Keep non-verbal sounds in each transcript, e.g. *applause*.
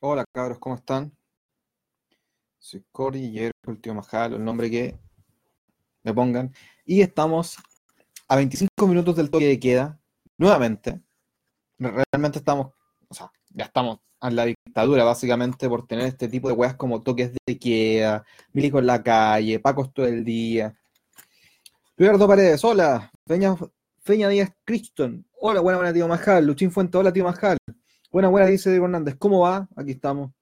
Hola cabros, ¿cómo están? Soy Jerry, el tío Majal, el nombre que me pongan. Y estamos a 25 minutos del toque de queda, nuevamente. Realmente estamos, o sea, ya estamos en la dictadura básicamente por tener este tipo de weas como toques de queda, milico en la calle, pacos todo el día. Ricardo Paredes, hola. Feña, Feña Díaz Criston, hola, buena, buena, tío Majal. Luchín Fuente, hola, tío Majal. Buena, buena, dice Diego Hernández. ¿Cómo va? Aquí estamos.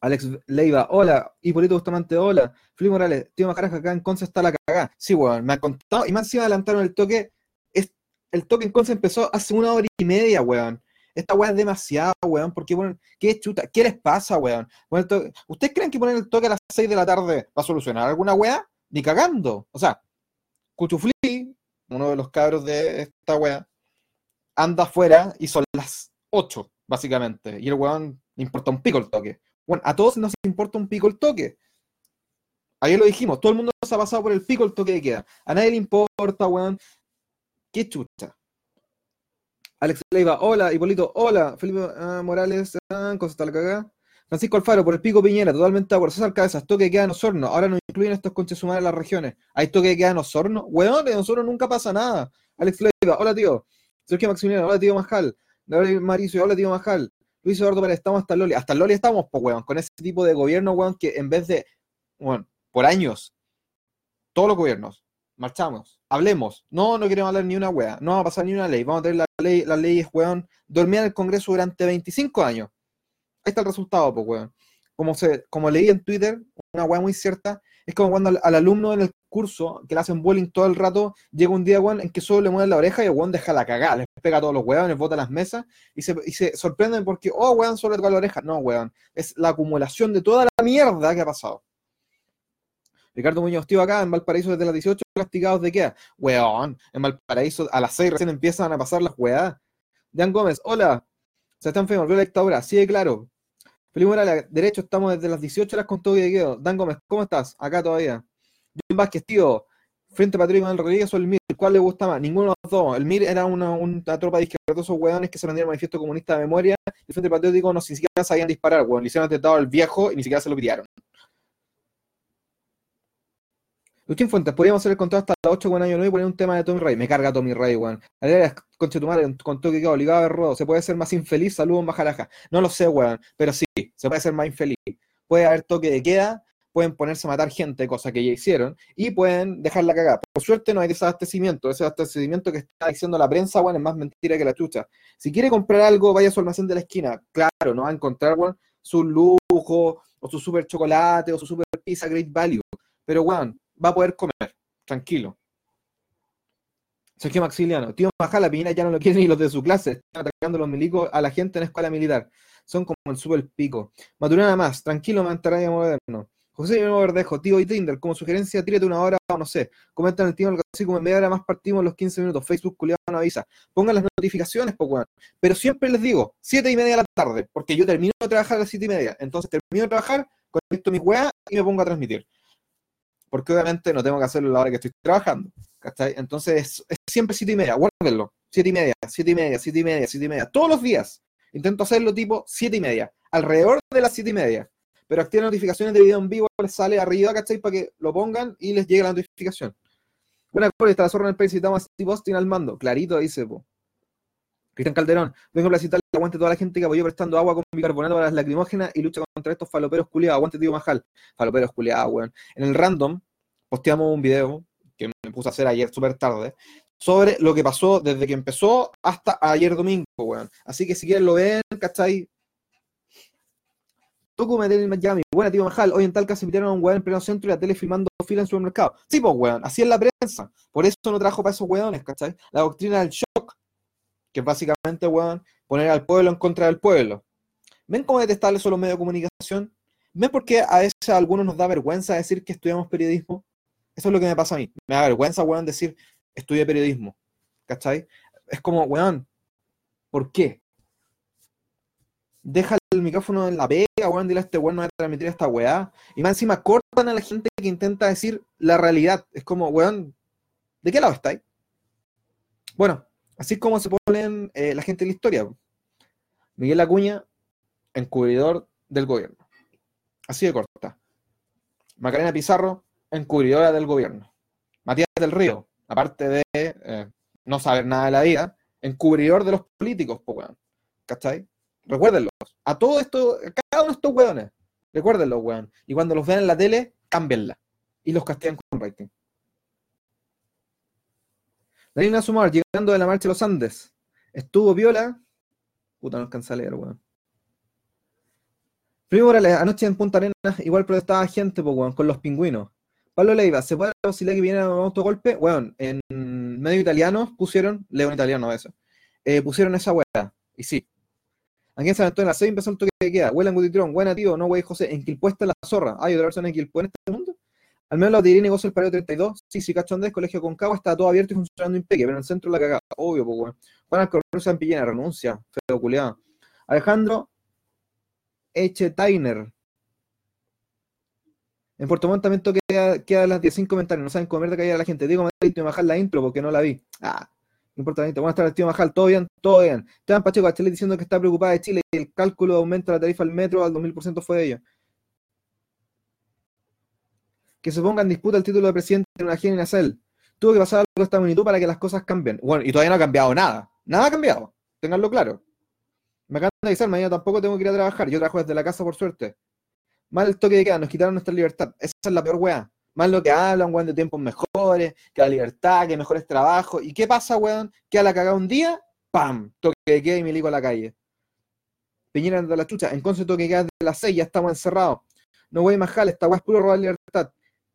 Alex Leiva, hola. Hipólito Bustamante, hola. Felipe Morales, tío Majaraja, acá en Conce está la cagada. Sí, weón, me ha contado. Y más encima adelantaron el toque. Es, el toque en Conce empezó hace una hora y media, weón. Esta weá es demasiado, weón, porque, bueno, ¿qué chuta? ¿Qué les pasa, weón? ¿Ustedes creen que poner el toque a las 6 de la tarde va a solucionar alguna weá? Ni cagando. O sea, Cuchufli, uno de los cabros de esta weá, anda afuera y son las 8, básicamente. Y el weón importa un pico el toque. Bueno, a todos nos importa un pico el toque. Ayer lo dijimos, todo el mundo se ha pasado por el pico el toque de queda. A nadie le importa, weón. Qué chucha. Alex Leiva, hola, Hipólito, hola, Felipe ah, Morales, ah, cosa la cagada. Francisco Alfaro, por el pico Piñera, totalmente de acuerdo. César Cabezas, toque de queda en Osorno. Ahora no incluyen estos conches humanos en las regiones. ¿Hay toque de queda en Osorno? Weón, en Osorno nunca pasa nada. Alex Leiva, hola tío. Sergio Maximiliano, hola tío Majal. Maricio, hola tío Majal. Luis Eduardo Pérez, estamos hasta Loli. Hasta Loli estamos, pues, weón, con ese tipo de gobierno, weón, que en vez de, bueno, por años, todos los gobiernos, marchamos, hablemos. No, no queremos hablar ni una weá, no va a pasar ni una ley. Vamos a tener la ley, las leyes, weón, dormían en el Congreso durante 25 años. Ahí está el resultado, pues, weón. Como, se, como leí en Twitter, una weá muy cierta, es como cuando al, alumno en el curso, que le hacen bullying todo el rato, llega un día, weón, en que solo le mueven la oreja y el weón deja la cagada, les pega a todos los weones, bota las mesas y se, y sorprenden porque, oh, weón, solo le toca la oreja. No, weón, es la acumulación de toda la mierda que ha pasado. Ricardo Muñoz, tío, acá en Valparaíso desde las 18 castigados de qué? Weón, en Valparaíso a las 6 recién empiezan a pasar las weas. Dan Gómez, hola. Se están volvió la dictadura. Sí, claro. Felipe Morales, derecho, estamos desde las 18 horas con todo y quedo. Dan Gómez, ¿cómo estás? Acá todavía. John Vázquez, tío, Frente Patricio Manuel Rodríguez o el MIR, ¿cuál le gusta más? Ninguno de los dos. El MIR era una, tropa de izquierdosos hueones que se rendían el manifiesto comunista de memoria. El Frente Patriótico no ni siquiera sabían disparar, hueón. Le hicieron atentado al viejo y ni siquiera se lo pidieron. Luchín Fuentes, podríamos hacer el contrato hasta las 8 con año 9 y poner un tema de Tommy Ray. Me carga Tommy Ray, weón. Conche tu madre, con toque obligado de rodo. ¿Se puede ser más infeliz? Saludos, Majaraja. No lo sé, weón, pero sí, se puede ser más infeliz. Puede haber toque de queda, pueden ponerse a matar gente, cosa que ya hicieron, y pueden dejarla cagada. Por suerte no hay desabastecimiento. Ese desabastecimiento que está diciendo la prensa, weón, es más mentira que la chucha. Si quiere comprar algo, vaya a su almacén de la esquina. Claro, no va a encontrar, weón, su lujo, o su super chocolate, o su super pizza great value. Pero, weón, va a poder comer, tranquilo. Sergio Maxiliano, tío Majala, Piñera ya no lo quieren ni los de su clase, están atacando los milicos a la gente en la escuela militar. Son como el super pico. Maturana más, tranquilo, mantaraya moderno. José Guillermo Verdejo, tío y Tinder, como sugerencia, tírate una hora o no sé. Comentan el tío así como en media hora más partimos los 15 minutos. Facebook culiado no avisa. Pongan las notificaciones, pues bueno. Pero siempre les digo, 7 y media de la tarde, porque yo termino de trabajar a las 7 y media. Entonces termino de trabajar, conecto mis weas y me pongo a transmitir porque obviamente no tengo que hacerlo a la hora que estoy trabajando. Entonces es, siempre siete y media, guárdenlo. Siete y media, siete y media, siete y media, siete y media. Todos los días intento hacerlo tipo siete y media, alrededor de las siete y media. Pero activen notificaciones de video en vivo, les sale arriba, ¿cachai? Para que lo pongan y les llegue la notificación. Buena está la zorra en el país y estamos a Steve Austin al mando. Clarito, dice, po. Cristian Calderón, vengo a placitar aguante toda la gente que apoyó prestando agua con bicarbonato para las lacrimógenas y lucha contra estos faloperos culiados. Aguante, tío Majal. Faloperos culiados, weón. En el random, posteamos un video que me puse a hacer ayer súper tarde sobre lo que pasó desde que empezó hasta ayer domingo, weón. Así que si quieren lo ven, ¿cachai? Toco meter en Miami. Buena, tío Majal. Hoy en Talca se metieron a un weón en pleno centro y la tele filmando fila en supermercado. Sí, pues, weón. Así es la prensa. Por eso no trajo para esos weones, ¿cachai? La doctrina del shock que básicamente, weón, poner al pueblo en contra del pueblo. ¿Ven cómo detestables son los medios de comunicación? ¿Ven por qué a veces a algunos nos da vergüenza decir que estudiamos periodismo? Eso es lo que me pasa a mí. Me da vergüenza, weón, decir estudié periodismo. ¿Cachai? Es como, weón, ¿por qué? Deja el micrófono en la pega, weón, dile a este weón no va a transmitir esta weá. Y más encima cortan a la gente que intenta decir la realidad. Es como, weón, ¿de qué lado estáis? Bueno, Así como se ponen eh, la gente de la historia. Miguel Acuña, encubridor del gobierno. Así de corta. Macarena Pizarro, encubridora del gobierno. Matías del Río, aparte de eh, no saber nada de la vida, encubridor de los políticos, pues, weón. ¿Cachai? Recuérdenlos. A todo esto, a cada uno de estos weones, recuérdenlos, weón. Y cuando los vean en la tele, cámbienla. Y los castigan con rating. Daniela Sumar, llegando de la marcha de los Andes. Estuvo viola. Puta, no alcanza a leer, weón. Primo Morales, anoche en Punta Arenas igual protestaba gente, pues, weón, con los pingüinos. Pablo Leiva, ¿se puede posibilidad que viene un autogolpe? Weón, en medio italiano pusieron, leo en italiano a veces, eh, pusieron esa weá. Y sí. Aquí en San Antonio, a las 6 empezó el toque queda. Huela en Gutitrón, buena tío, no wey José, en Quilpuesta la zorra. ¿Hay otra persona en Quilpue en este mundo? Al menos la tiré negocio el periodo 32. Sí, sí, Cachondés, Colegio Concagua, está todo abierto y funcionando impeque, pero en el centro la cagada. Obvio, pues, weón. Juan Alcorruza en Pillena, renuncia. Feo culiado. Alejandro Eche Tainer. En Puerto Montt también queda, las 10 comentarios. No saben comer de caer a la gente. Digo, Madrid, tío bajar la intro porque no la vi. Ah, no importa la. Buenas tardes, tío Majal. ¿Todo bien? Todo bien. Esteban Pacheco, a Chile diciendo que está preocupada de Chile y el cálculo de aumento de la tarifa al metro al 2000% fue de ellos que se ponga en disputa el título de presidente en una gira en Tuvo que pasar algo esta magnitud para que las cosas cambien. Bueno, y todavía no ha cambiado nada. Nada ha cambiado. Tenganlo claro. Me acaba de avisar, mañana tampoco tengo que ir a trabajar. Yo trabajo desde la casa, por suerte. Mal el toque de queda, nos quitaron nuestra libertad. Esa es la peor weá. Mal lo que hablan, weón, de tiempos mejores, que la libertad, que mejores trabajos. ¿Y qué pasa, weón? Que a la cagada un día, ¡pam! Toque de queda y me ligo a la calle. Piñera de la chucha. En Conce toque de queda de las 6, ya estamos encerrados. No voy a majar, esta weá es puro robar libertad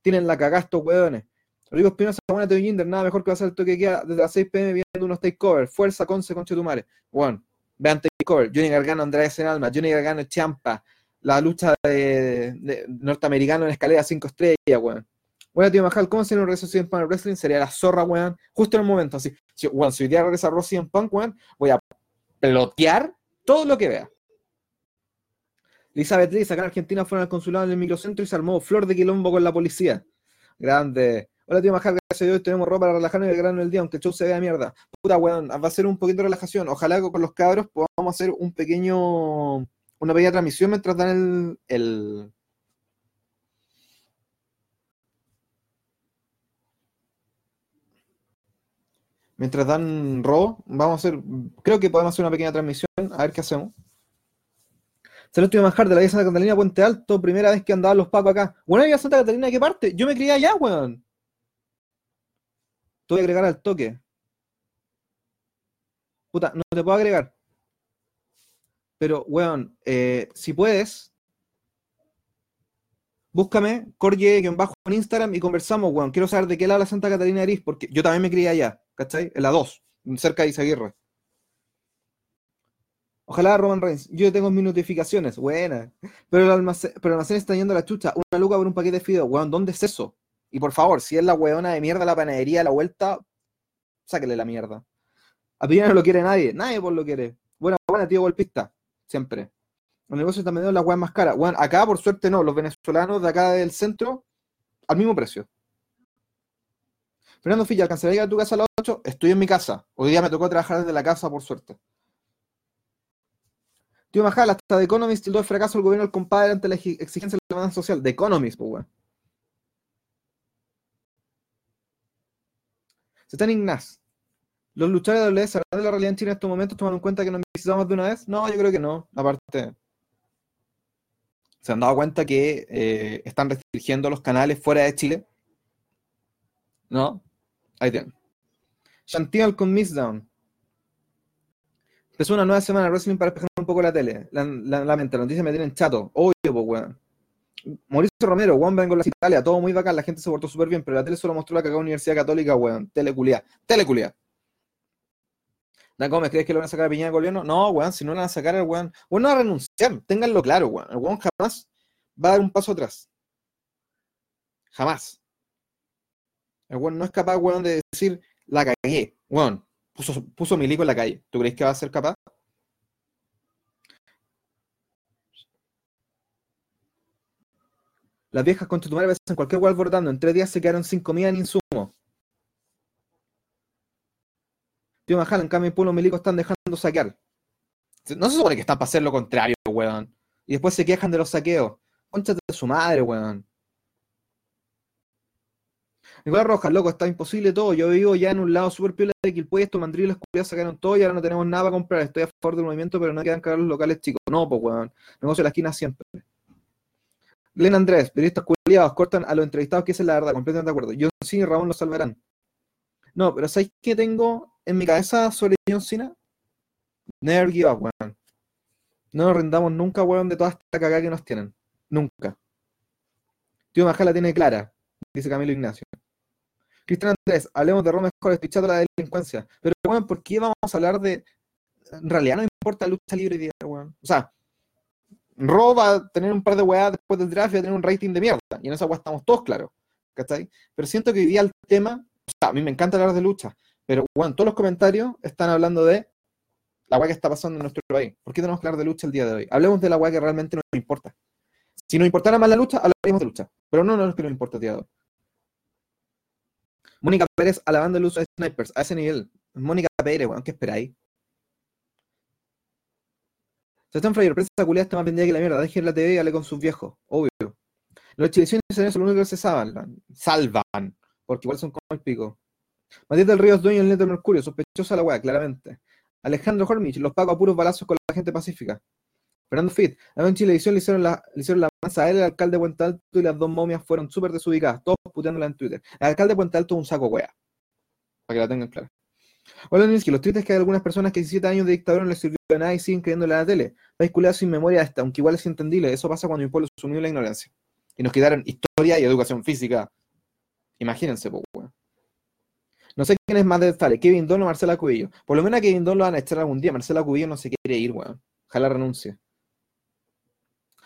tienen la cagada estos hueones. Rodrigo Espinosa, buena Teo Jinder, nada mejor que hacer el toque que queda desde las 6 pm viendo unos takeovers. Fuerza, Conce, Conche Tumare. Bueno, vean takeover. Johnny Gargano, Andrés en Alma. Johnny Gargano, Champa. La lucha de, norteamericano en escalera 5 estrellas, weón. Bueno, tío Majal, ¿cómo sería un regreso en Punk Wrestling? Sería la zorra, weón. Justo en el momento, así. Si, weón, si hoy día regresa Rossi en Punk, weón, voy a pelotear todo lo que vea. Elizabeth Lee, acá en Argentina fueron al consulado en el microcentro y se armó flor de quilombo con la policía. Grande. Hola, tío Majar, gracias a Dios tenemos ropa para relajarnos y el grano el día, aunque el show se vea mierda. Puta, weón, va a ser un poquito de relajación. Ojalá con los cabros podamos hacer un pequeño, una pequeña transmisión mientras dan el, el mientras dan robo, vamos a hacer, creo que podemos hacer una pequeña transmisión, a ver qué hacemos. Tío Manjar de la Vía Santa Catalina, Puente Alto, primera vez que andaban los pacos acá. Bueno, Vía Santa Catalina, ¿de qué parte? Yo me crié allá, weón. Te voy a agregar al toque. Puta, no te puedo agregar. Pero, weón, eh, si puedes, búscame, corye-bajo en Instagram y conversamos, weón. Quiero saber de qué lado la Santa Catalina eres, porque yo también me crié allá, ¿cachai? En la 2, cerca de Isaguirre. Ojalá Roman Reigns. Yo tengo mis notificaciones. Buena. Pero el almacén, está yendo a la chucha. Una luca por un paquete de fideos. Weón, ¿dónde es eso? Y por favor, si es la weona de mierda la panadería a la vuelta, sáquele la mierda. A no lo quiere nadie. Nadie por lo quiere. Buena, buena, tío golpista. Siempre. Los negocios también las weas más caras. Bueno, acá por suerte no. Los venezolanos de acá del centro, al mismo precio. Fernando Filla, ¿alcanzaría a tu casa a las 8? Estoy en mi casa. Hoy día me tocó trabajar desde la casa, por suerte. Tío Majal, hasta The Economist tildó el fracaso del gobierno del compadre ante la exigencia de la demanda social. The Economist, pues, weón. Se están Ignaz. ¿Los luchadores de WWE sabrán de la realidad en China en estos momentos, tomando en cuenta que nos visitamos de una vez? No, yo creo que no. Aparte, se han dado cuenta que eh, están restringiendo los canales fuera de Chile. ¿No? Ahí tienen. Shantial con Down. Empezó una nueva semana de wrestling para despejar un poco la tele. La, la, mente, las noticias me tienen chato. Obvio, pues, weón. Mauricio Romero, weón, vengo a la Italia, todo muy bacán, la gente se portó súper bien, pero la tele solo mostró la cagada Universidad Católica, weón. Teleculia. Teleculia. Dan Gómez, ¿crees que lo van a sacar a Piñera gobierno? No, weón, si no lo van a sacar, el weón. Weón no va a renunciar, ténganlo claro, weón. El weón jamás va a dar un paso atrás. Jamás. El weón no es capaz, weón, de decir, la cagué. Weón, puso, puso Milico en la calle. ¿Tú crees que va a ser capaz? Las viejas con ves en cualquier lugar bordando. En tres días se quedaron sin comida ni insumo. Tío Majal, en cambio, Pueblo Milico están dejando saquear. No se supone que están para hacer lo contrario, weón. Y después se quejan de los saqueos. Conchate de su madre, weón. Nicolás Rojas, loco, está imposible todo. Yo vivo ya en un lado súper piola de Quilpué, estos mandriles culiados sacaron todo y ahora no tenemos nada para comprar. Estoy a favor del movimiento, pero no quedan caros los locales chicos. No, pues, weón. Negocio de la esquina siempre. Len Andrés, periodistas culiados, cortan a los entrevistados, que es la verdad, completamente de acuerdo. John Cena y Ramón lo salvarán. No, pero ¿sabéis qué tengo en mi cabeza sobre John Cena? Never give up, weón. No nos rindamos nunca, weón, de toda esta cagada que nos tienen. Nunca. Tío Majala tiene clara, dice Camilo Ignacio. Cristian Andrés, hablemos de Roma mejor, espichando la delincuencia. Pero, weón, ¿por qué vamos a hablar de. En realidad no importa lucha libre día, weón. O sea, Ro va a tener un par de weas después del draft y va a tener un rating de mierda. Y en esa wea estamos todos claros. ¿Cachai? Pero siento que hoy día el tema. O sea, a mí me encanta hablar de lucha. Pero, weón, todos los comentarios están hablando de la wea que está pasando en nuestro país. ¿Por qué tenemos que hablar de lucha el día de hoy? Hablemos de la wea que realmente nos importa. Si nos importara más la lucha, hablaríamos de lucha. Pero no, no es que nos importa el día de hoy. Mónica Pérez alabando el uso de snipers a ese nivel. Mónica Pérez, weón, ¿qué esperáis? Se están frayendo, prensa culiada está más vendida que la mierda. Dejen la TV y hable con sus viejos, obvio. Los chileciones son los únicos que se salvan, salvan, porque igual son como el pico. Matías del Río es dueño del Neto Mercurio, sospechosa la weá, claramente. Alejandro Hormich, los pago a puros balazos con la gente pacífica. Fernando Fit, en Chilevisión le hicieron la, le hicieron la masa a él, el alcalde de Puente Alto y las dos momias fueron súper desubicadas, todos puteándola en Twitter. El alcalde de Puente Alto es un saco wea. Para que la tengan clara. Hola los twitters que hay algunas personas que 17 años de dictadura no les sirvió de nada y siguen creyéndole a la tele. Culiado sin memoria esta, aunque igual es entendible. Eso pasa cuando mi pueblo sumió la ignorancia. Y nos quedaron historia y educación física. Imagínense, po, weón. No sé quién es más de detallable, Kevin Don o Marcela Cubillo. Por lo menos Kevin Don lo van a echar algún día. Marcela Cubillo no se quiere ir, weón. Ojalá renuncie.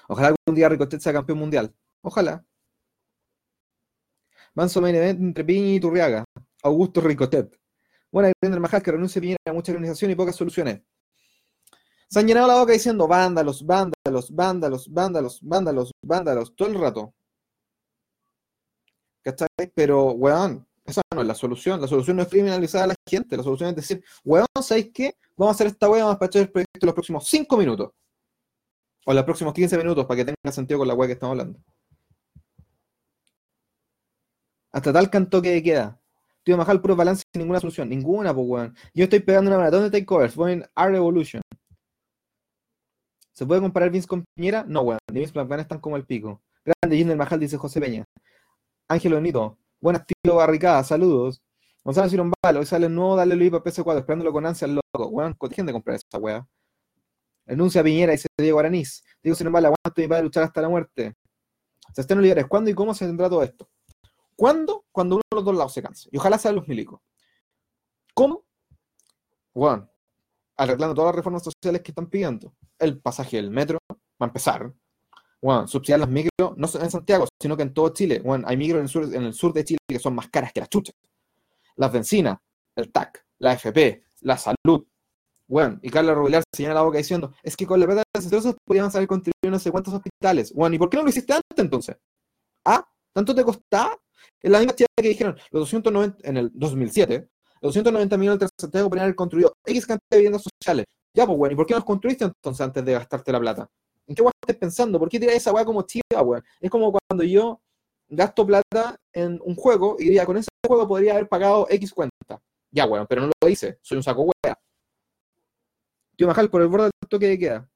Ojalá algún día Ricochet sea campeón mundial. Ojalá. Manso main event entre Piña y Turriaga. Augusto Ricochet. Buena el Majal que renuncia Piñera a mucha organización y pocas soluciones. Se han llenado la boca diciendo vándalos, vándalos, vándalos, vándalos, vándalos, vándalos, todo el rato. ¿Cachai? Pero, weón, esa no es la solución. La solución no es criminalizar a la gente. La solución es decir, weón, ¿sabéis qué? Vamos a hacer esta weá, vamos a echar el proyecto en los próximos 5 minutos. O los próximos 15 minutos para que tenga sentido con la weá que estamos hablando. Hasta tal canto que queda. Tío Majal, puro balance sin ninguna solución. Ninguna, pues weón. Yo estoy pegando una maratón de takeovers. Voy en R-Revolution. ¿Se puede comparar Vince con Piñera? No, weón. Ni Vince McMahon están como el pico. Grande Jinder Majal, dice José Peña. Ángel Bonito. Buenas, tío Barricada. Saludos. Gonzalo Cirombalo. Hoy sale el nuevo Dale Luis para PC4. Esperándolo con ansia loco. Weón, dejen de comprar esa weá. Enuncia Piñera, dice Diego Aranís. Diego Cirombalo, aguante mi padre luchar hasta la muerte. Se están Olivares. ¿Cuándo y cómo se tendrá todo esto? ¿Cuándo? Cuando uno de los dos lados se canse. Y ojalá sean los milicos. ¿Cómo? Bueno, arreglando todas las reformas sociales que están pidiendo. El pasaje del metro, va a empezar. Bueno, subsidiar las micros, no en Santiago, sino que en todo Chile. Bueno, hay micros en el, sur, en el sur de Chile que son más caras que las chuchas. Las bencinas, el TAC, la FP, la salud. Bueno, y Carla Rubilar se llena la boca diciendo, es que con la plata de las podríamos haber construido no sé cuántos hospitales. Bueno, ¿y por qué no lo hiciste antes entonces? ¿Ah? ¿Tanto te costaba? Es la misma chica que dijeron, los 290, en el 2007, los 290 millones de Santiago podrían haber construido X cantidad de viviendas sociales. Ya, pues, bueno, ¿y por qué no los construiste entonces antes de gastarte la plata? ¿En qué estás pensando? ¿Por qué tiras esa weá como chiva, weón? Es como cuando yo gasto plata en un juego y diría, con ese juego podría haber pagado X cuenta. Ya, weón, pero no lo hice, soy un saco weá. Tío Majal, por el borde del toque de queda.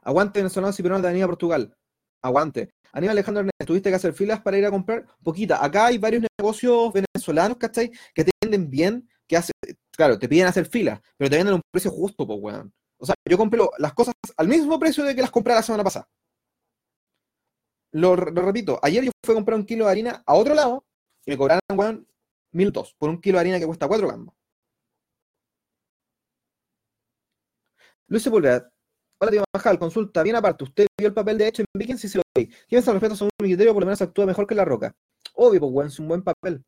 Aguante venezolanos y peruanos de Avenida Portugal. Aguante. Aníbal Alejandro Ernest, ¿tuviste que hacer filas para ir a comprar? Poquita. Acá hay varios negocios venezolanos, ¿cachai? Que te venden bien, que hace, claro, te piden hacer filas, pero te venden a un precio justo, pues, weón. O sea, yo compré las cosas al mismo precio de que las compré la semana pasada. Lo, repito, ayer yo fui a comprar un kilo de harina a otro lado y me cobraron, weón, minutos por un kilo de harina que cuesta cuatro gambas. Luis Sepúlveda, Hola, tío Majal, consulta, bien aparte, ¿usted vio el papel de hecho en Vikings? Sí, se lo vi. ¿Quién se respeto según mi criterio? Por lo menos actúa mejor que La Roca. Obvio, pues, weón, es un buen papel.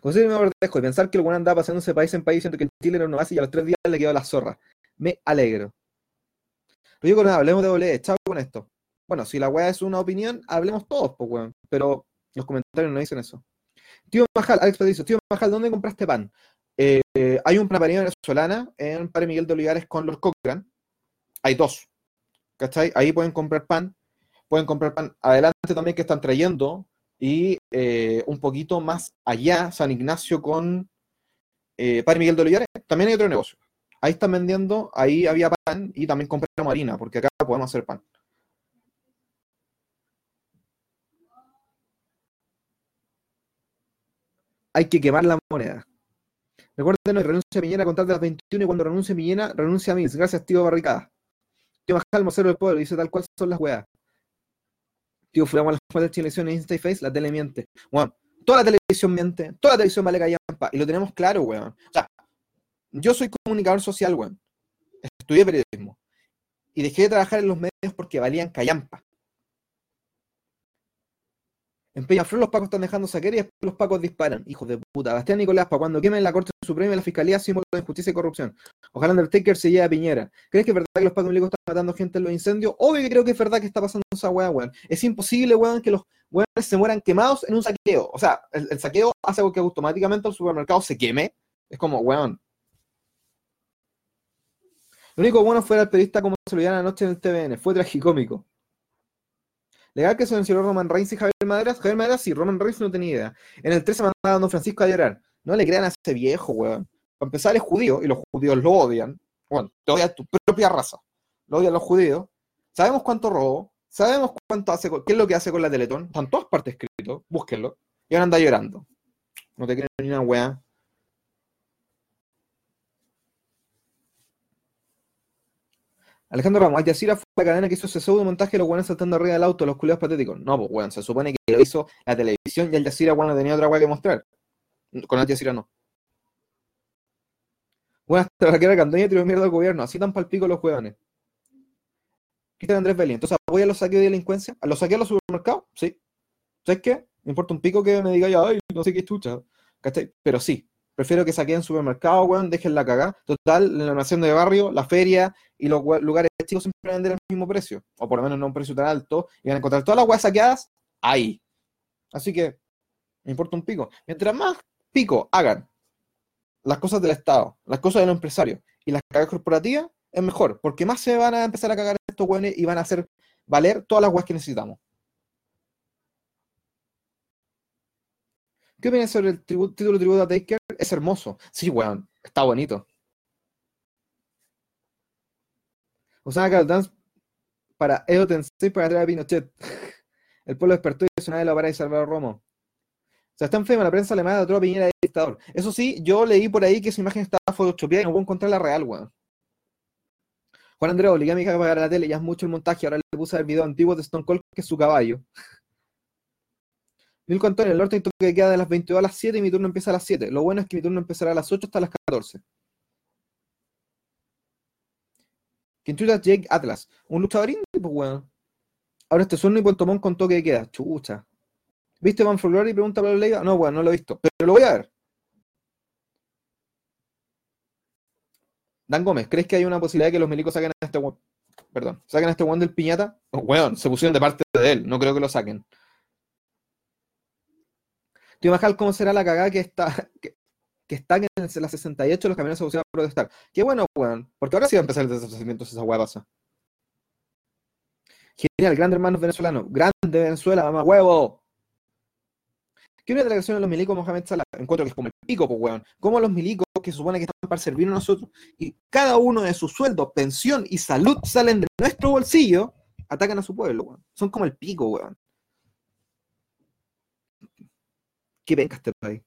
José me protejo y pensar que el weón andaba pasándose país en país siendo que el Chile era nomás y a los tres días le quedó la zorra. Me alegro. Digo nada, hablemos de doble, chao con esto. Bueno, si la weá es una opinión, hablemos todos, pues weón. Pero los comentarios no dicen eso. Tío Majal, Alex Patricio, tío Majal, ¿dónde compraste pan? Eh, hay un panadería venezolana en Padre Miguel de Olivares con los Cochran. Hay dos. ¿Cachai? Ahí pueden comprar pan. Pueden comprar pan adelante también que están trayendo. Y eh, un poquito más allá, San Ignacio con eh, Padre Miguel de Olivares, también hay otro negocio. Ahí están vendiendo, ahí había pan y también compramos harina, porque acá podemos hacer pan. Hay que quemar la moneda. Recuerden, renuncia Piñera a de las 21 y cuando renuncia Piñera, renuncia a mí. Gracias, tío Barricada. Tío Majal, mocero del pueblo, dice tal cual son las weas. Tío, fuéramos a las de televisión en Insta y Face, la tele miente. Bueno, toda la televisión miente, toda la televisión vale callampa, y lo tenemos claro, weón. O sea, yo soy comunicador social, weón. Estudié periodismo. Y dejé de trabajar en los medios porque valían callampa. En Peñaflor los pacos están dejando saquear y después los pacos disparan. Hijos de puta. Bastián Nicolás, para cuando quemen la Corte Suprema y la Fiscalía, símbolo de injusticia y corrupción. Ojalá Undertaker se lleve a Piñera. ¿Crees que es verdad que los pacos milicos están matando gente en los incendios? Obvio que creo que es verdad que está pasando esa weá, weón. Es imposible, weón, que los weones se mueran quemados en un saqueo. O sea, el, saqueo hace que automáticamente el supermercado se queme. Es como, weón. Lo único bueno fue el periodista como se lo la anoche en el TVN. Fue tragicómico. Legal que se mencionó Roman Reigns y Javier Maderas. Javier Maderas sí, Roman Reigns no tenía idea. En el 13 mandaba a Don Francisco a llorar. No le crean a ese viejo, weón. Para empezar, es judío y los judíos lo odian. Bueno, te odia tu propia raza. Lo odian los judíos. Sabemos cuánto robó. Sabemos cuánto hace, qué es lo que hace con la Teletón. Están todas partes escrito. Búsquenlo. Y ahora anda llorando. No te creen ni una weá. Alejandro Ramos, Al Jazeera fue la cadena que hizo ese pseudo montaje de los buenos saltando arriba del auto, los culiados patéticos. No, pues weón, se supone que lo hizo la televisión y Al Jazeera, weón, tenía otra weá que mostrar. Con Al Jazeera no. La que era Candoña tiró mierda al gobierno, así tan palpico los hueones. Cristian Andrés Belli, entonces apoya los saqueos de delincuencia, a los saqueos a los supermercados, sí. ¿Sabes qué? Me importa un pico que me diga ya, ay, no sé qué chucha. ¿Cachai? Pero sí, Prefiero que saquen supermercado, weón, dejen la cagada. Total, la nación de barrio, la feria y los lugares chicos siempre venden al mismo precio. O por lo menos no un precio tan alto. Y van a encontrar todas las weas saqueadas ahí. Así que, me importa un pico. Mientras más pico hagan las cosas del Estado, las cosas de los empresarios y las cagas corporativas, es mejor. Porque más se van a empezar a cagar estos weones y van a hacer valer todas las weas que necesitamos. ¿Qué opinas sobre el título de tributo a Taker? Es hermoso. Sí, weón. Está bonito. Usaba Dance para Edo Tensei para traer a Pinochet. *laughs* El pueblo despertó y una de la para de Salvador Romo. O sea, está enferma la prensa alemana de otra Piñera de dictador. Eso sí, yo leí por ahí que esa imagen estaba photoshopeada y no puedo encontrar la real, weón. Juan Andrés, obligué a mi hija a pagar la tele, ya es mucho el montaje, ahora le puse el video antiguo de Stone Cold que es su caballo. *laughs* Milko Antonio, el norte que queda de las 22 a las 7 y mi turno empieza a las 7. Lo bueno es que mi turno empezará a las 8 hasta las 14. Chuta Jake Atlas. Un luchador indie, pues weón. Ahora este son y Puerto Montt con toque de queda. Chucha. ¿Viste Van Glory y pregunta para Leiva? No, weón, no lo he visto. Pero lo voy a ver. Dan Gómez, ¿crees que hay una posibilidad de que los milicos saquen a este weón? Perdón, saquen a este weón del piñata? Oh, weón, se pusieron de parte de él. No creo que lo saquen. Tío Majal, ¿cómo será la cagada que está, *laughs* está en la 68 los camiones se pusieron a protestar? Qué bueno, weón, porque ahora sí va a empezar el desasociamiento si esa weá pasa. Genial, grande hermano venezolano, grande Venezuela, mamá huevo. ¿Qué una delegación de los milicos Mohamed Salah? Encuentro que es como el pico, pues weón. Como los milicos que supone que están para servir a nosotros y cada uno de sus sueldos, pensión y salud salen de nuestro bolsillo, atacan a su pueblo, weón. Son como el pico, weón. ¿Qué venga este país?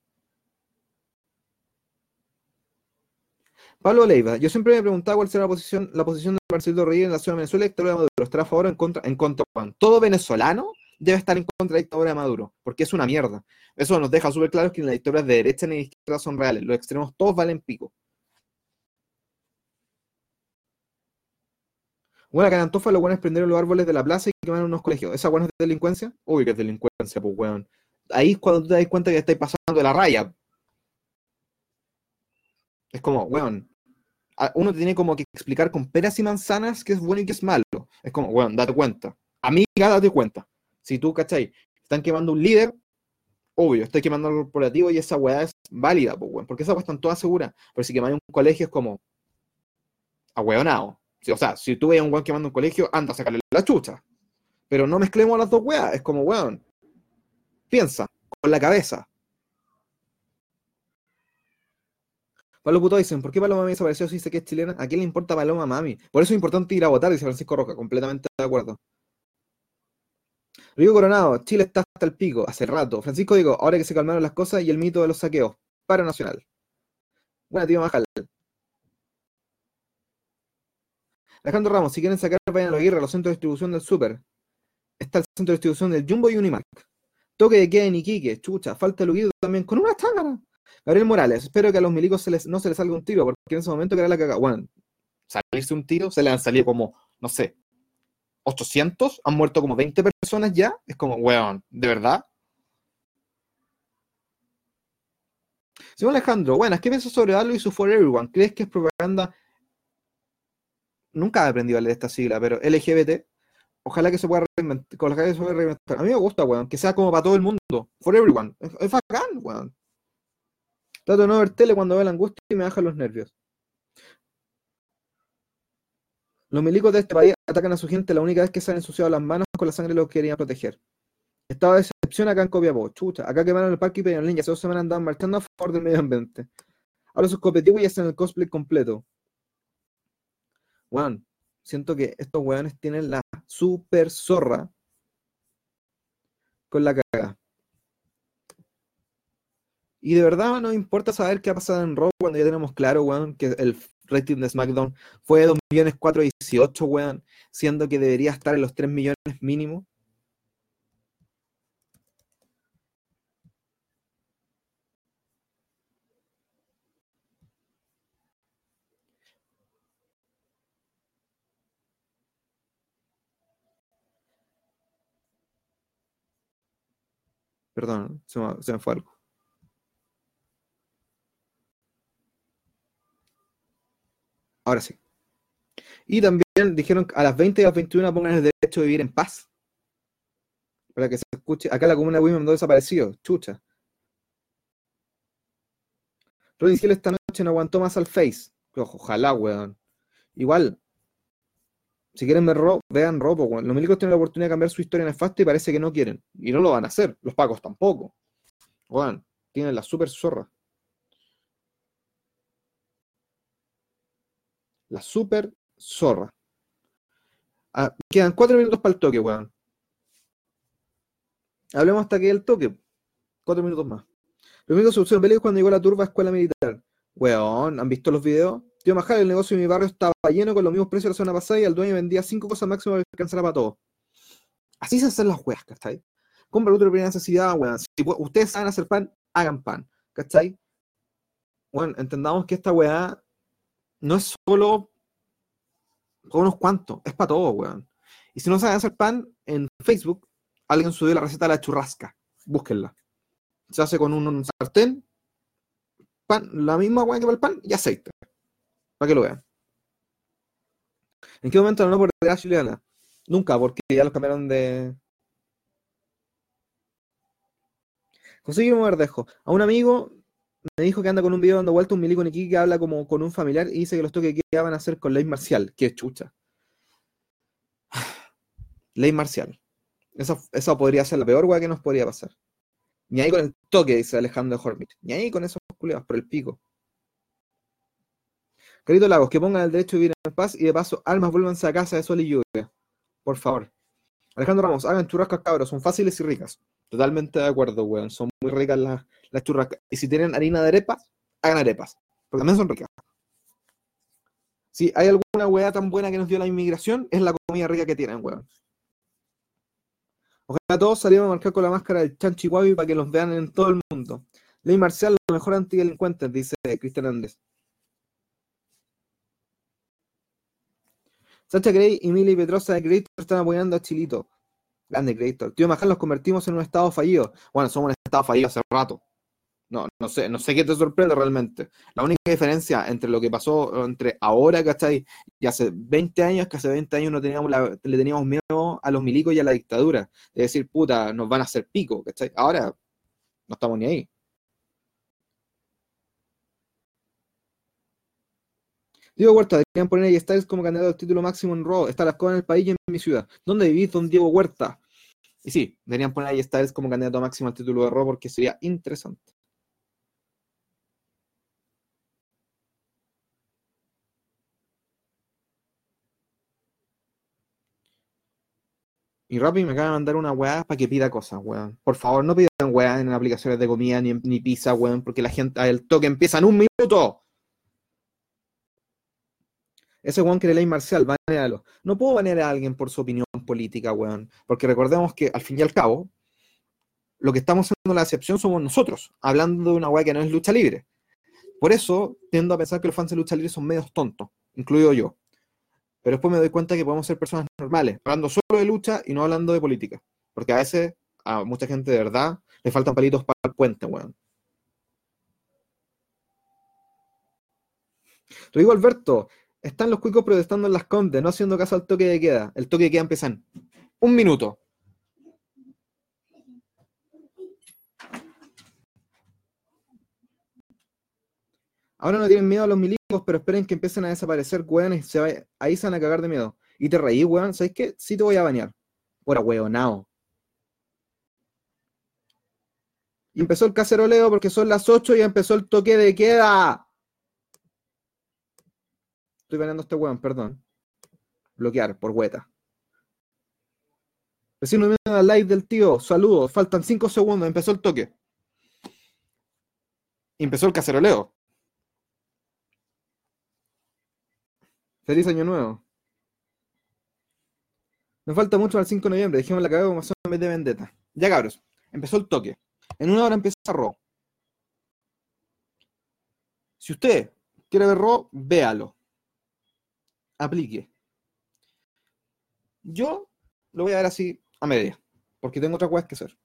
Pablo Leiva, yo siempre me preguntaba cuál será la posición, la posición de Marcelo Reyes en la ciudad de Venezuela, dictadura de Maduro. ¿Estará a favor en contra? En contra, Todo venezolano debe estar en contra de la dictadura de Maduro, porque es una mierda. Eso nos deja súper claro que ni las dictaduras de derecha ni de izquierda son reales. Los extremos todos valen pico. Bueno, acá en Antofa lo bueno es prender los árboles de la plaza y quemar unos colegios. ¿Esa buena es delincuencia? Uy, que es delincuencia, pues weón ahí es cuando te das cuenta que estáis pasando de la raya. Es como, weón, uno tiene como que explicar con peras y manzanas qué es bueno y qué es malo. Es como, weón, date cuenta. Amiga, date cuenta. Si tú, ¿cachai? Están quemando un líder, obvio, estoy quemando al corporativo y esa weá es válida, pues, weón, porque esa weá están todas seguras. Pero si quemáis un colegio es como ahueonado. O sea, si tú ves a un weón quemando un colegio, anda a sacarle la chucha. Pero no mezclemos las dos weas, es como, weón, piensa, con la cabeza. Pablo Puto dicen, ¿por qué Paloma Mami desapareció si dice que es chilena? ¿A quién le importa Paloma Mami? Por eso es importante ir a votar, dice Francisco Roca, completamente de acuerdo. Río Coronado, Chile está hasta el pico, hace rato. Francisco digo, ahora que se calmaron las cosas y el mito de los saqueos. Para Nacional. Buena, tío Majal. Alejandro Ramos, si quieren sacar, vayan a la guerra, los centros de distribución del Super. Está el centro de distribución del Jumbo y Unimark. Toque de queda en Iquique, chucha, falta el huido también con una tángana. Gabriel Morales, espero que a los milicos no se les salga un tiro, porque en ese momento que era la caga. Bueno, salirse un tiro, se le han salido como, no sé, 800, han muerto como 20 personas ya. Es como, weón, ¿de verdad? Simón Alejandro, buenas, ¿qué piensas sobre Halo y su For Everyone? ¿Crees que es propaganda nunca he aprendido a leer esta sigla, pero LGBT, ojalá que se pueda reinventar. A mí me gusta, weón, que sea como para todo el mundo, for everyone. Es, bacán, weón. Trato de no ver tele cuando veo la angustia y me bajan los nervios. Los milicos de este país atacan a su gente la única vez que se han ensuciado las manos con la sangre de los que querían proteger. Estado de excepción acá en Copiapó, chucha. Acá quemaron el parque y Peñalín, ya hace dos semanas andaban marchando a favor del medio ambiente. Ahora sus competitivos y hacen el cosplay completo weón, siento que estos weones tienen la super zorra con la Y de verdad no importa saber qué ha pasado en Raw cuando ya tenemos claro, weón, que el rating de SmackDown fue de 2.418, weón, siendo que debería estar en los 3 millones mínimo. Perdón, se me, fue algo. Ahora sí. Y también dijeron que a las 20 y a las 21 pongan el derecho de vivir en paz. Para que se escuche. Acá la comuna de Wimbledon desaparecido. Chucha. Rodin esta noche no aguantó más al Face. Ojalá, weón. Igual, si quieren ver Ro, vean Robo. Los milicos tienen la oportunidad de cambiar su historia fasto y parece que no quieren. Y no lo van a hacer. Los pacos tampoco. Bueno, tienen la super zorra. La super zorra. Ah, quedan cuatro minutos para el toque, weón. Hablemos hasta que el toque. Cuatro minutos más. Los se pusieron bélicos cuando llegó la turba escuela militar. Weón, ¿han visto los videos? Tío Majal, el negocio de mi barrio estaba lleno con los mismos precios la semana pasada y el dueño vendía cinco cosas para alcanzar para todo. Así se hacen las weas, ¿cachai? Compra otro de primera necesidad, weón. Si ustedes saben hacer pan, hagan pan, ¿cachai? Bueno, entendamos que esta weá no es solo con unos cuantos, es para todo, weón. Y si no saben hacer pan, en Facebook alguien subió la receta de la churrasca. Búsquenla. Se hace con un sartén, pan, la misma weá que para el pan y aceite. Para que lo vean. ¿En qué momento no por a Juliana? Nunca, porque ya los cambiaron de. José Guillermo Verdejo. A un amigo me dijo que anda con un video dando vuelta un milico en que habla como con un familiar y dice que los toques que van a hacer con ley marcial. Qué chucha. *sighs* Ley marcial. Eso, podría ser la peor weá que nos podría pasar. Ni ahí con el toque, dice Alejandro Hormit. Ni ahí con esos culiados, por el pico. Querido Lagos, que pongan el derecho de vivir en paz y de paso, almas vuélvanse a casa de sol y lluvia. Por favor. Alejandro Ramos, hagan churrascas cabros, son fáciles y ricas. Totalmente de acuerdo, weón. Son muy ricas las, las churrascas. Y si tienen harina de arepas, hagan arepas. Porque también son ricas. Si hay alguna weá tan buena que nos dio la inmigración, es la comida rica que tienen, weón. Ojalá todos salieran a marcar con la máscara del chanchihuavi para que los vean en todo el mundo. Ley marcial, lo mejor antidelincuentes, dice Cristian Andrés. Sacha Gray y Milly Petrosa de Creator están apoyando a Chilito. Grande Creator. Tío Majal, los convertimos en un estado fallido. Bueno, somos un estado fallido hace rato. No, no sé, no sé qué te sorprende realmente. La única diferencia entre lo que pasó entre ahora, ¿cachai? Y hace 20 años, que hace 20 años no teníamos le teníamos miedo a los milicos y a la dictadura. De decir, puta, nos van a hacer pico, ¿cachai? Ahora, no estamos ni ahí. Diego Huerta, deberían poner a Styles como candidato al título máximo en Raw. Está las cosas en el país y en mi ciudad. ¿Dónde vivís, don Diego Huerta? Y sí, deberían poner a Styles como candidato máximo al título de Raw porque sería interesante. Y Rappi me acaba de mandar una weá para que pida cosas, weón. Por favor, no pidan weá en aplicaciones de comida ni, ni pizza, weón, porque la gente, el toque empieza en un minuto. Ese weón quiere ley marcial, banealo. No puedo banear a alguien por su opinión política, weón. Porque recordemos que al fin y al cabo, lo que estamos haciendo la excepción somos nosotros, hablando de una weá que no es lucha libre. Por eso tiendo a pensar que los fans de lucha libre son medios tontos, incluido yo. Pero después me doy cuenta que podemos ser personas normales, hablando solo de lucha y no hablando de política. Porque a veces a mucha gente de verdad le faltan palitos para el puente, weón. digo Alberto, están los cuicos protestando en las condes, no haciendo caso al toque de queda. El toque de queda empieza en un minuto. Ahora no tienen miedo a los pero esperen que empiecen a desaparecer, weón, y se ahí se van a cagar de miedo. Y te reí, weón, ¿sabes qué? Sí te voy a bañar. Por nao. Y empezó el caceroleo porque son las 8 y empezó el toque de queda. Estoy baneando a este weón, perdón. Bloquear por hueta. Vecino, me al live del tío. Saludos. Faltan 5 segundos. Empezó el toque. empezó el caceroleo. Feliz año nuevo. Nos falta mucho al 5 de noviembre. Dijimos la cagada como son en vez de vendetta. Ya cabros. Empezó el toque. En una hora empieza Raw. Si usted quiere ver Raw, véalo. Aplique. Yo lo voy a ver así a media. Porque tengo otra cosas que hacer.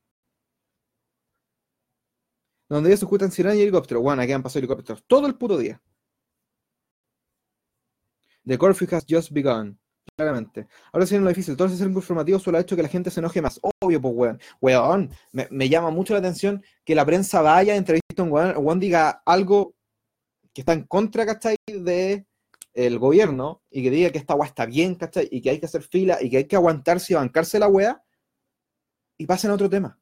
Donde ya se ocultan sirena y helicóptero. Bueno, aquí han pasado helicópteros todo el puto día. The curfew has just begun. Claramente. Ahora sí, no lo difícil. Todo ese ser informativo solo ha hecho que la gente se enoje más. Obvio, pues, weón. Weón, me, llama mucho la atención que la prensa vaya, entrevista a un weón, weón diga algo que está en contra, ¿cachai? De el gobierno y que diga que esta weá está bien, ¿cachai? Y que hay que hacer fila y que hay que aguantarse y bancarse la weá y pasen a otro tema.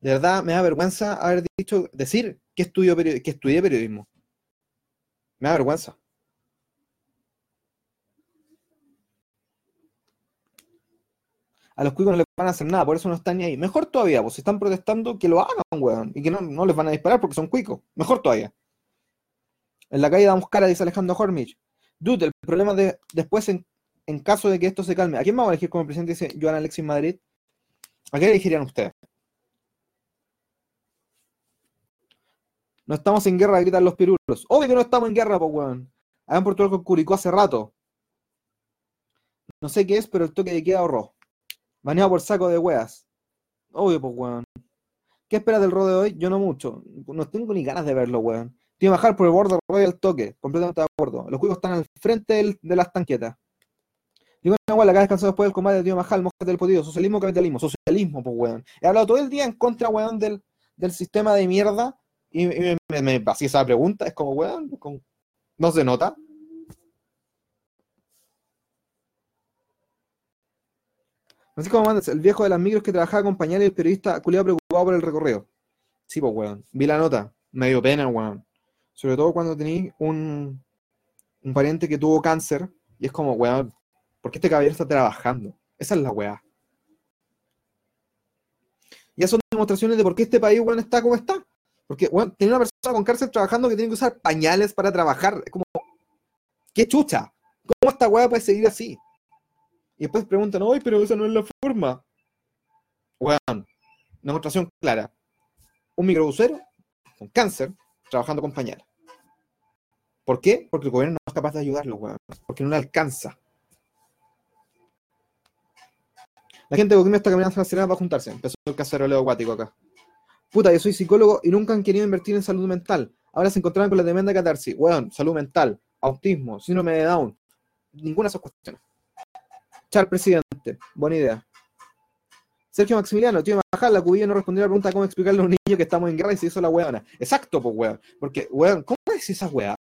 De verdad, me da vergüenza haber dicho, decir que, estudio que estudié periodismo. Me da vergüenza. A los cuicos no les van a hacer nada, por eso no están ni ahí. Mejor todavía, pues si están protestando, que lo hagan, weón, y que no, les van a disparar porque son cuicos. Mejor todavía. En la calle damos cara, dice Alejandro Hormich. Dude, el problema de después, en, caso de que esto se calme, ¿a quién vamos a elegir como presidente? Dice Joan Alexis Madrid. ¿A qué elegirían ustedes? No estamos en guerra, gritan los pirulos. Obvio que no estamos en guerra, pues, weón. Allá en Puerto Rico Curicó hace rato. No sé qué es, pero el toque de queda ahorró. Baneado por saco de weas. Obvio, pues, weón. ¿Qué esperas del rol de hoy? Yo no mucho. No tengo ni ganas de verlo, weón. Tiene que bajar por el borde del toque. Completamente de acuerdo. Los juegos están al frente de las tanquetas. Digo, no, la acá descansado después del combate de tío Majal, mojate del podido. Socialismo, capitalismo. Socialismo, pues, weón. He hablado todo el día en contra, weón, del, del sistema de mierda. Y, me, me, esa pregunta. Es como, weón, no se nota. Como mandas, el viejo de las micros que trabajaba con pañales el periodista culiado preocupado por el recorrido. Sí, pues, weón. Vi la nota. Me dio pena, weón. Sobre todo cuando tenéis un, un pariente que tuvo cáncer y es como, weón, ¿por qué este caballero está trabajando? Esa es la weá. Ya son demostraciones de por qué este país, weón, está como está. Porque, weón, tiene una persona con cáncer trabajando que tiene que usar pañales para trabajar. Es como, ¿qué chucha? ¿Cómo esta weá puede seguir así? Y después preguntan, ¡ay, pero esa no es la forma! Weón, demostración clara. Un microbusero con cáncer trabajando con pañales. ¿Por qué? Porque el gobierno no es capaz de ayudarlo, weón. Porque no le alcanza. La gente de Boquimia está caminando hacia la Serena para juntarse. Empezó el caceroleo acuático acá. Puta, yo soy psicólogo y nunca han querido invertir en salud mental. Ahora se encontraron con la tremenda catarsis. Weón, salud mental, autismo, síndrome de Down. Ninguna de esas cuestiones. Char presidente, buena idea. Sergio Maximiliano, tío Majal, la cubilla no respondió a la pregunta cómo explicarle a un niño que estamos en guerra y se hizo la weona. Exacto, pues weón. Porque, weón, ¿cómo es esa weá?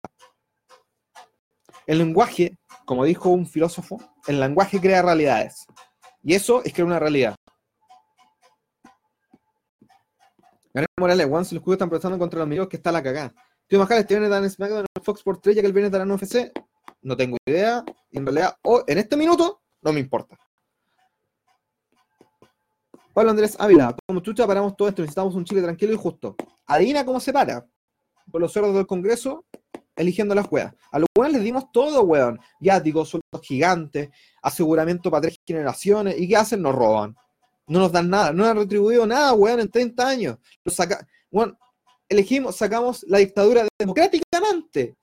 El lenguaje, como dijo un filósofo, el lenguaje crea realidades. Y eso es crear una realidad. Gabriel Morales, weón, si los cubos están protestando contra los amigos que está la cagada. Tío Majal, este viernes dan SmackDown en Fox por 3 ya que el viernes darán UFC. No tengo idea. Y en realidad, o en este minuto, no me importa. Pablo Andrés Ávila, como chucha paramos todo esto, necesitamos un Chile tranquilo y justo. Adivina cómo se para. Por los cerdos del Congreso, eligiendo las weas. A los weones les dimos todo, weón. Yáticos, sueldos gigantes, aseguramiento para tres generaciones. ¿Y qué hacen? Nos roban. No nos dan nada. No han retribuido nada, weón, en 30 años. Elegimos, sacamos la dictadura democráticamente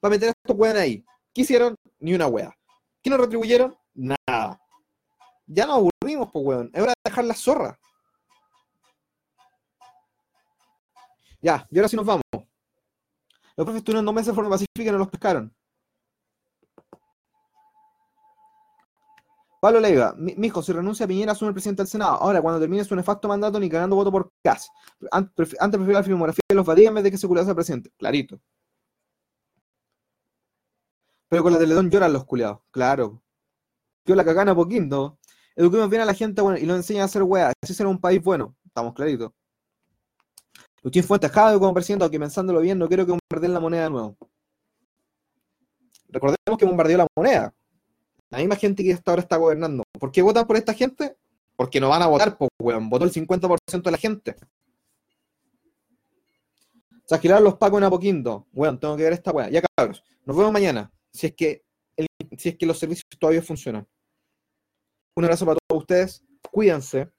para meter a estos weones ahí. ¿Qué hicieron? Ni una wea. ¿Qué nos retribuyeron? Ya nos aburrimos, pues, weón. Es hora de dejar la zorra. Ya, y ahora sí nos vamos. Los profes estuvieron dos meses de forma pacífica y no los pescaron. Pablo Leiva, mi, mijo, si renuncia a Piñera, asume el presidente del Senado. Ahora, cuando termine su nefasto mandato, ni ganando voto por CAS. Antes, prefiero la filmografía de los Badía en vez de que se culiase al presidente. Clarito. Pero con la Teledón lloran los culiados. Claro. Yo la cagana poquito. Eduquemos bien a la gente bueno, y lo enseña a hacer weá. Así será un país bueno. Estamos claritos. Luchín Fuentes, Jado como presidente, aunque pensándolo bien, no quiero que bombardeen la moneda de nuevo. Recordemos que bombardeó la moneda. La misma gente que hasta ahora está gobernando. ¿Por qué votan por esta gente? Porque no van a votar, pues, weón. Votó el 50% de la gente. Se agilaron los pacos en Apoquindo. Weón, tengo que ver esta weá. Ya cabros. Nos vemos mañana. Si es que, si es que los servicios todavía funcionan. Un abrazo para todos ustedes. Cuídense.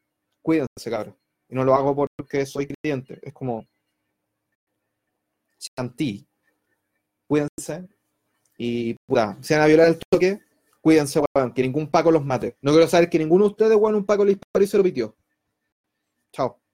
Cuídense, cabrón. Y no lo hago porque soy creyente. Es como. Chantí. Cuídense. Y puta, si van a violar el toque, cuídense, weón. Que ningún Paco los mate. No quiero saber que ninguno de ustedes, weón, un Paco le disparó y se lo pitió. Chao.